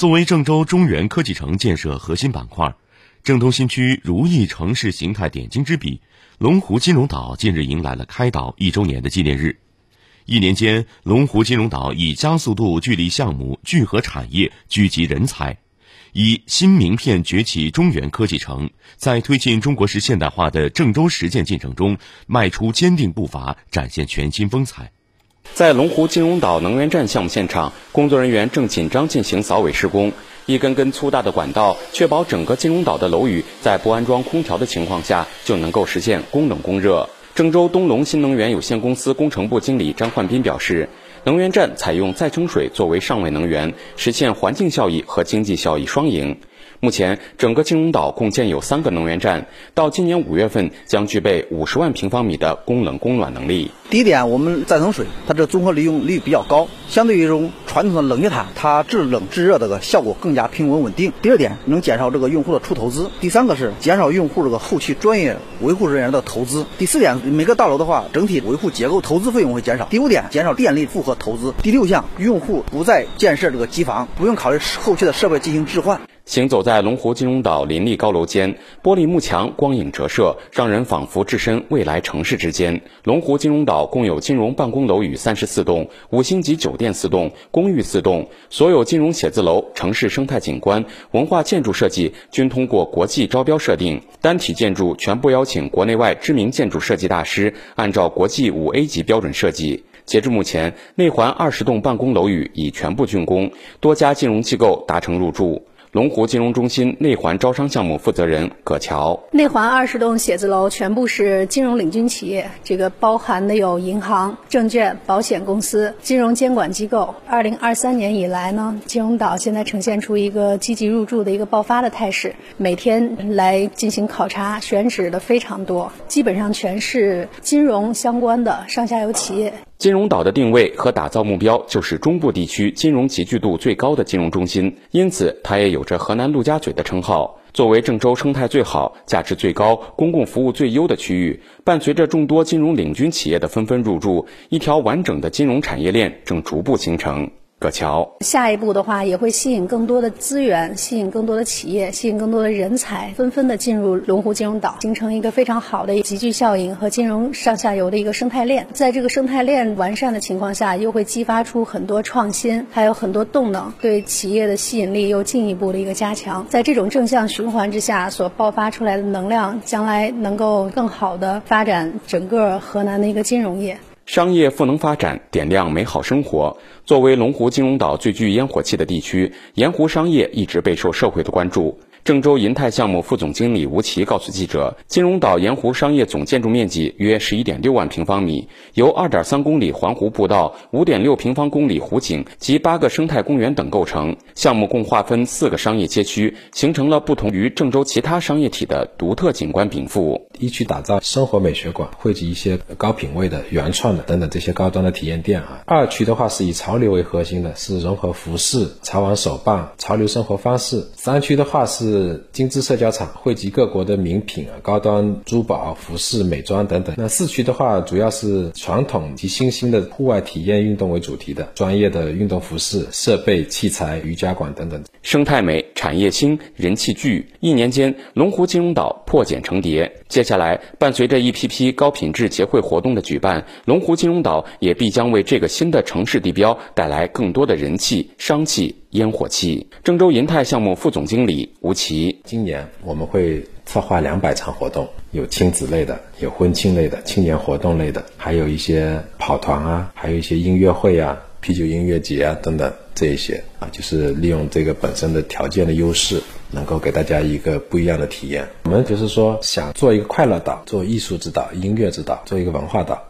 作为郑州中原科技城建设核心板块，郑东新区如意城市形态点睛之笔，龙湖金融岛近日迎来了开岛一周年的纪念日。一年间，龙湖金融岛以加速度聚力项目、聚合产业、聚集人才，以新名片崛起中原科技城，在推进中国式现代化的郑州实践进程中迈出坚定步伐，展现全新风采。在龙湖金融岛能源站项目现场，工作人员正紧张进行扫尾施工。一根根粗大的管道，确保整个金融岛的楼宇在不安装空调的情况下就能够实现供冷供热。郑州东龙新能源有限公司工程部经理张焕斌表示，能源站采用再生水作为上位能源，实现环境效益和经济效益双赢。目前，整个金融岛共建有三个能源站，到今年五月份将具备五十万平方米的供冷供暖能力。第一点，我们再生水它这综合利用率比较高，相对于这种传统的冷却塔，它制冷制热这个效果更加平稳稳定。第二点，能减少这个用户的出投资。第三个是减少用户这个后期专业维护人员的投资。第四点，每个大楼的话，整体维护结构投资费用会减少。第五点，减少电力负荷投资。第六项，用户不再建设这个机房，不用考虑后期的设备进行置换。行走在龙湖金融岛林立高楼间，玻璃幕墙光影折射，让人仿佛置身未来城市之间。龙湖金融岛共有金融办公楼宇三十四栋，五星级酒店四栋，公寓四栋，所有金融写字楼、城市生态景观、文化建筑设计均通过国际招标设定，单体建筑全部邀请国内外知名建筑设计大师，按照国际五 A 级标准设计。截至目前，内环二十栋办公楼宇已全部竣工，多家金融机构达成入驻。龙湖金融中心内环招商项目负责人葛乔：内环二十栋写字楼全部是金融领军企业，这个包含的有银行、证券、保险公司、金融监管机构。二零二三年以来呢，金融岛现在呈现出一个积极入驻的一个爆发的态势，每天来进行考察选址的非常多，基本上全是金融相关的上下游企业。金融岛的定位和打造目标就是中部地区金融集聚度最高的金融中心，因此它也有着河南陆家嘴的称号。作为郑州生态最好、价值最高、公共服务最优的区域，伴随着众多金融领军企业的纷纷入驻，一条完整的金融产业链正逐步形成。葛桥，下一步的话也会吸引更多的资源，吸引更多的企业，吸引更多的人才，纷纷的进入龙湖金融岛，形成一个非常好的集聚效应和金融上下游的一个生态链。在这个生态链完善的情况下，又会激发出很多创新，还有很多动能，对企业的吸引力又进一步的一个加强。在这种正向循环之下，所爆发出来的能量，将来能够更好的发展整个河南的一个金融业。商业赋能发展，点亮美好生活。作为龙湖金融岛最具烟火气的地区，盐湖商业一直备受社会的关注。郑州银泰项目副总经理吴奇告诉记者，金融岛盐湖商业总建筑面积约十一点六万平方米，由二点三公里环湖步道、五点六平方公里湖景及八个生态公园等构成。项目共划分四个商业街区，形成了不同于郑州其他商业体的独特景观禀赋。一区打造生活美学馆，汇集一些高品位的、原创的等等这些高端的体验店啊。二区的话是以潮流为核心的，是融合服饰、潮玩手办、潮流生活方式。三区的话是。精致社交场，汇集各国的名品、高端珠宝、服饰、美妆等等。那四区的话，主要是传统及新兴的户外体验运动为主题的专业的运动服饰、设备、器材、瑜伽馆等等。生态美、产业兴、人气聚，一年间，龙湖金融岛破茧成蝶。接下来，伴随着一批批高品质节会活动的举办，龙湖金融岛也必将为这个新的城市地标带来更多的人气、商气。烟火气，郑州银泰项目副总经理吴奇，今年我们会策划两百场活动，有亲子类的，有婚庆类的，青年活动类的，还有一些跑团啊，还有一些音乐会啊，啤酒音乐节啊等等这一些啊，就是利用这个本身的条件的优势，能够给大家一个不一样的体验。我们就是说想做一个快乐岛，做艺术之岛、音乐之岛，做一个文化岛。